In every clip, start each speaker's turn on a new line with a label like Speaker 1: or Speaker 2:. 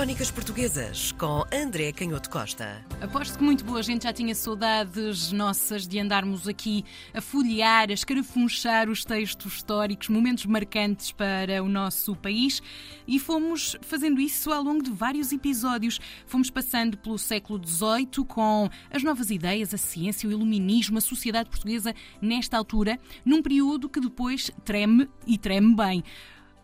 Speaker 1: Crónicas Portuguesas com André Canhoto Costa.
Speaker 2: Aposto que muito boa gente já tinha saudades nossas de andarmos aqui a folhear, a escarafunchar os textos históricos, momentos marcantes para o nosso país e fomos fazendo isso ao longo de vários episódios. Fomos passando pelo século XVIII com as novas ideias, a ciência, o iluminismo, a sociedade portuguesa nesta altura, num período que depois treme e treme bem.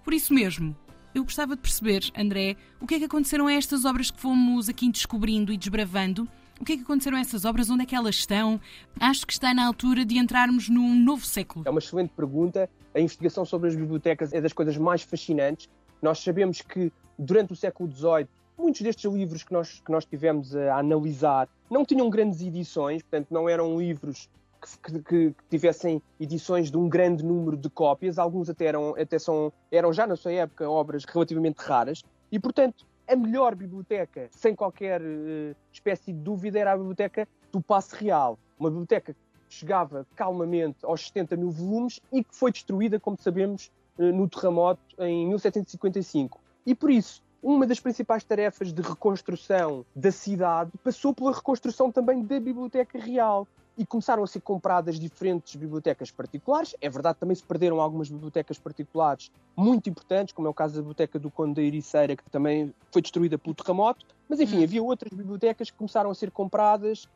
Speaker 2: Por isso mesmo, eu gostava de perceber, André, o que é que aconteceram a estas obras que fomos aqui descobrindo e desbravando? O que é que aconteceram a essas obras? Onde é que elas estão? Acho que está na altura de entrarmos num novo século.
Speaker 3: É uma excelente pergunta. A investigação sobre as bibliotecas é das coisas mais fascinantes. Nós sabemos que durante o século XVIII, muitos destes livros que nós, que nós tivemos a analisar não tinham grandes edições, portanto, não eram livros que, que, tivessem edições de um grande número de cópias, alguns até eram, até são, eram já na sua época obras relativamente raras, e portanto a melhor biblioteca, sem qualquer uh, espécie de dúvida, era a biblioteca do Passe Real, uma biblioteca que chegava calmamente aos 70 mil volumes e que foi destruída, como sabemos, uh, no terremoto em 1755. E por isso, uma das principais tarefas de reconstrução da cidade passou pela reconstrução também da Biblioteca Real e começaram a ser compradas diferentes bibliotecas particulares. É verdade, também se perderam algumas bibliotecas particulares muito importantes, como é o caso da Biblioteca do Conde da Ericeira, que também foi destruída pelo terremoto. Mas, enfim, hum. havia outras bibliotecas que começaram a ser compradas,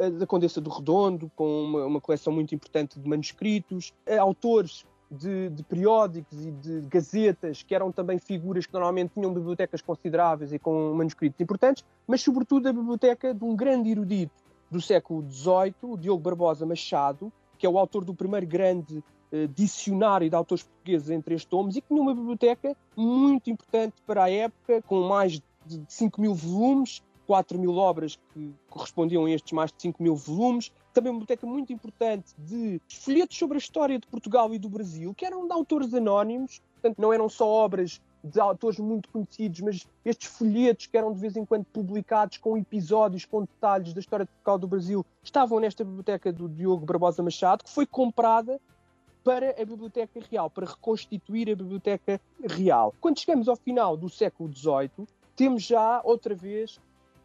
Speaker 3: a da Condessa do Redondo, com uma, uma coleção muito importante de manuscritos, autores de, de, periódicos e de gazetas, que eram também figuras que normalmente tinham bibliotecas consideráveis e com manuscritos importantes, mas sobretudo a biblioteca de um grande erudito do século XVIII, o Diogo Barbosa Machado, que é o autor do primeiro grande uh, dicionário de autores portugueses em três tomos e que tinha uma biblioteca muito importante para a época, com mais de 5 mil volumes, 4 mil obras que correspondiam a estes mais de 5 mil volumes. Também uma biblioteca muito importante de folhetos sobre a história de Portugal e do Brasil, que eram de autores anónimos, portanto, não eram só obras de autores muito conhecidos, mas estes folhetos que eram de vez em quando publicados com episódios, com detalhes da história de do Brasil, estavam nesta biblioteca do Diogo Barbosa Machado, que foi comprada para a Biblioteca Real, para reconstituir a Biblioteca Real. Quando chegamos ao final do século XVIII, temos já outra vez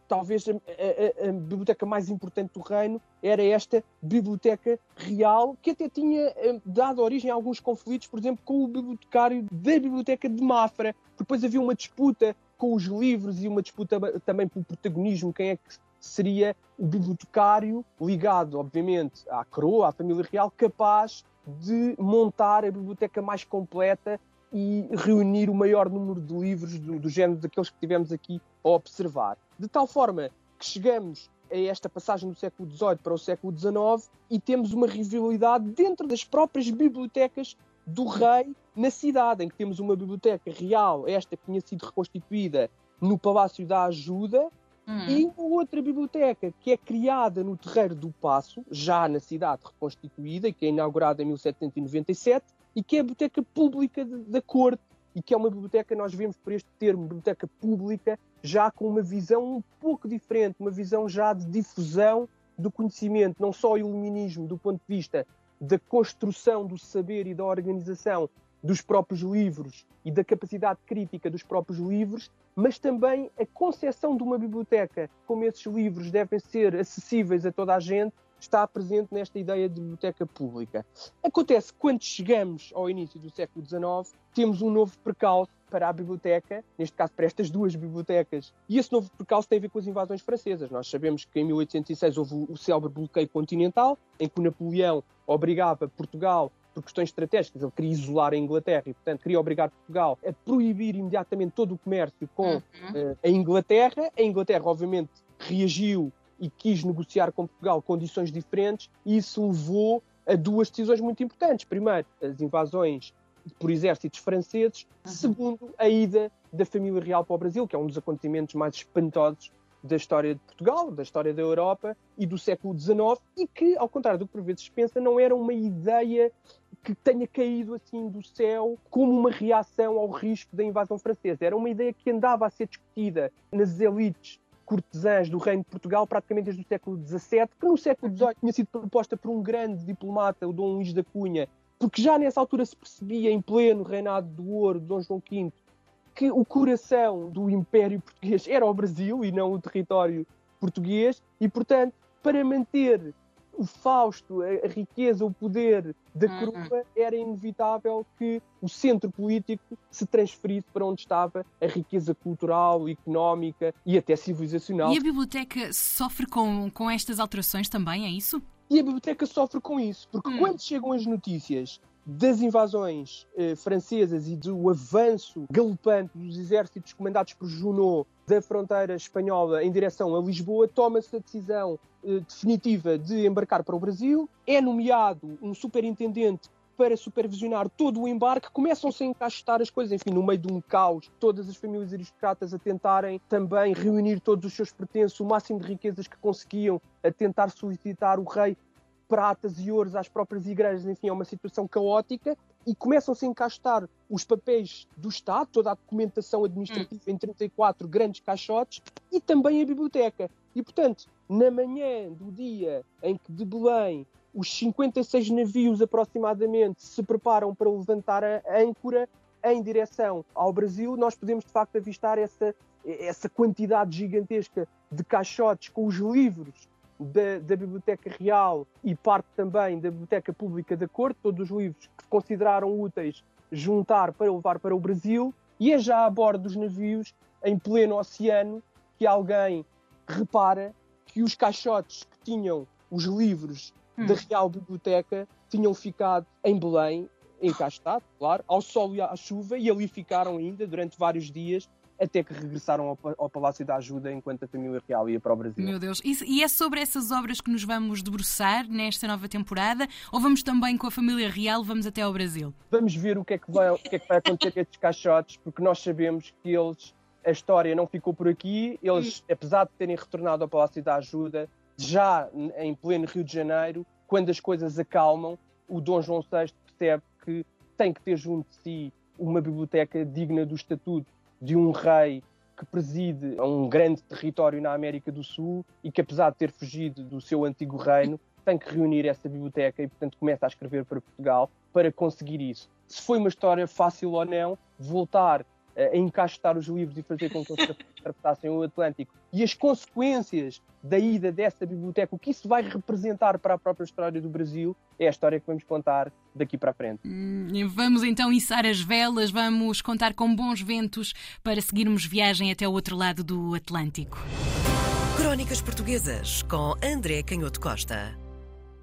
Speaker 3: talvez a, a, a, biblioteca mais importante do reino era esta biblioteca real, que até tinha eh, dado origem a alguns conflitos, por exemplo, com o bibliotecário da biblioteca de Mafra. Depois havia uma disputa com os livros e uma disputa também pelo protagonismo, quem é que seria o bibliotecário ligado, obviamente, à coroa, à família real, capaz de montar a biblioteca mais completa e reunir o maior número de livros do, do género daqueles que tivemos aqui a observar. De tal forma que chegamos a esta passagem do século XVIII para o século XIX e temos uma rivalidade dentro das próprias bibliotecas do rei na cidade, em que temos uma biblioteca real, esta que tinha sido reconstituída no Palácio da Ajuda, hum. e uma outra biblioteca que é criada no Terreiro do Passo, já na cidade reconstituída, e que é inaugurada em 1797, e que é a biblioteca pública da corte, e que é uma biblioteca, nós vemos por este termo, biblioteca pública, já com uma visão um pouco diferente, uma visão já de difusão do conhecimento, não só o iluminismo do ponto de vista da construção do saber e da organização dos próprios livros e da capacidade crítica dos próprios livros, mas também a concepção de uma biblioteca, como esses livros devem ser acessíveis a toda a gente, está presente nesta ideia de biblioteca pública. Acontece que quando chegamos ao início do século XIX, temos um novo percalço para a biblioteca, neste caso para estas duas bibliotecas, e esse novo percalço tem a ver com as invasões francesas. Nós sabemos que em 1806 houve o célebre bloqueio continental, em que o Napoleão obrigava Portugal por questões estratégicas, ele queria isolar a Inglaterra e, portanto, queria obrigar Portugal a proibir imediatamente todo o comércio com uhum. uh, a Inglaterra. A Inglaterra, obviamente, reagiu e quis negociar com Portugal condições diferentes, e isso levou a duas decisões muito importantes. Primeiro, as invasões por exércitos franceses. Uhum. Segundo, a ida da família real para o Brasil, que é um dos acontecimentos mais espantosos da história de Portugal, da história da Europa e do século XIX, e que, ao contrário do que por vezes se pensa, não era uma ideia que tenha caído assim do céu como uma reação ao risco da invasão francesa. Era uma ideia que andava a ser discutida nas elites cortesãs do Reino de Portugal praticamente desde o século XVII, que no século XVIII tinha sido proposta por um grande diplomata, o Dom Luís da Cunha, porque já nessa altura se percebia, em pleno reinado do ouro de Dom João V, que o coração do Império Português era o Brasil e não o território português, e, portanto, para manter o Fausto, a, riqueza, o poder da uhum. coroa, era inevitável que o centro político se transferisse para onde estava a riqueza cultural, económica e até civilizacional.
Speaker 2: E a biblioteca sofre com, com estas alterações também, é isso?
Speaker 3: E a biblioteca sofre com isso, porque hum. quando chegam as notícias das invasões eh, francesas e do avanço galopante dos exércitos comandados por Junot da fronteira espanhola em direção a Lisboa, toma-se a decisão definitiva de embarcar para o Brasil. É nomeado um superintendente para supervisionar todo o embarque, começam-se a encaixar as coisas, enfim, no meio de um caos, todas as famílias aristocratas a tentarem também reunir todos os seus pertences, o máximo de riquezas que conseguiam, a tentar solicitar o rei pratas e ouros às próprias igrejas, enfim, é uma situação caótica e começam-se a encaixar os papéis do Estado, toda a documentação administrativa hum. em 34 grandes caixotes e também a biblioteca. E, portanto, na manhã do dia em que de Belém os 56 navios aproximadamente se preparam para levantar a âncora em direção ao Brasil, nós podemos de facto avistar essa, essa quantidade gigantesca de caixotes com os livros da, da, Biblioteca Real e parte também da Biblioteca Pública da Corte, todos os livros que consideraram úteis juntar para levar para o Brasil, e é já a bordo dos navios, em pleno oceano, que alguém repara que os caixotes que tinham os livros hum. da Real Biblioteca tinham ficado em Belém, encastados, claro, ao sol e à chuva, e ali ficaram ainda durante vários dias até que regressaram ao, ao, Palácio da Ajuda enquanto a família real ia para o Brasil.
Speaker 2: Meu Deus, e é sobre essas obras que nos vamos debruçar nesta nova temporada ou vamos também com a família real, vamos até ao Brasil?
Speaker 3: Vamos ver o que é que vai, o que é que vai acontecer com estes caixotes, porque nós sabemos que eles, a história não ficou por aqui, eles, hum. apesar de terem retornado ao Palácio da Ajuda, já em pleno Rio de Janeiro, quando as coisas acalmam, o Dom João VI percebe que tem que ter junto de si uma biblioteca digna do estatuto de um rei que preside um grande território na América do Sul e que, apesar de ter fugido do seu antigo reino, tem que reunir essa biblioteca e, portanto, começa a escrever para Portugal para conseguir isso. Se foi uma história fácil ou não, voltar a encaixar os livros e fazer com que eles atravessassem o Atlântico e as consequências da ida dessa biblioteca, o que isso vai representar para a própria história do Brasil, é a história que vamos contar daqui para a frente.
Speaker 2: Hum, vamos então içar as velas, vamos contar com bons ventos para seguirmos viagem até o outro lado do Atlântico.
Speaker 1: Crónicas Portuguesas com André Canhoto Costa.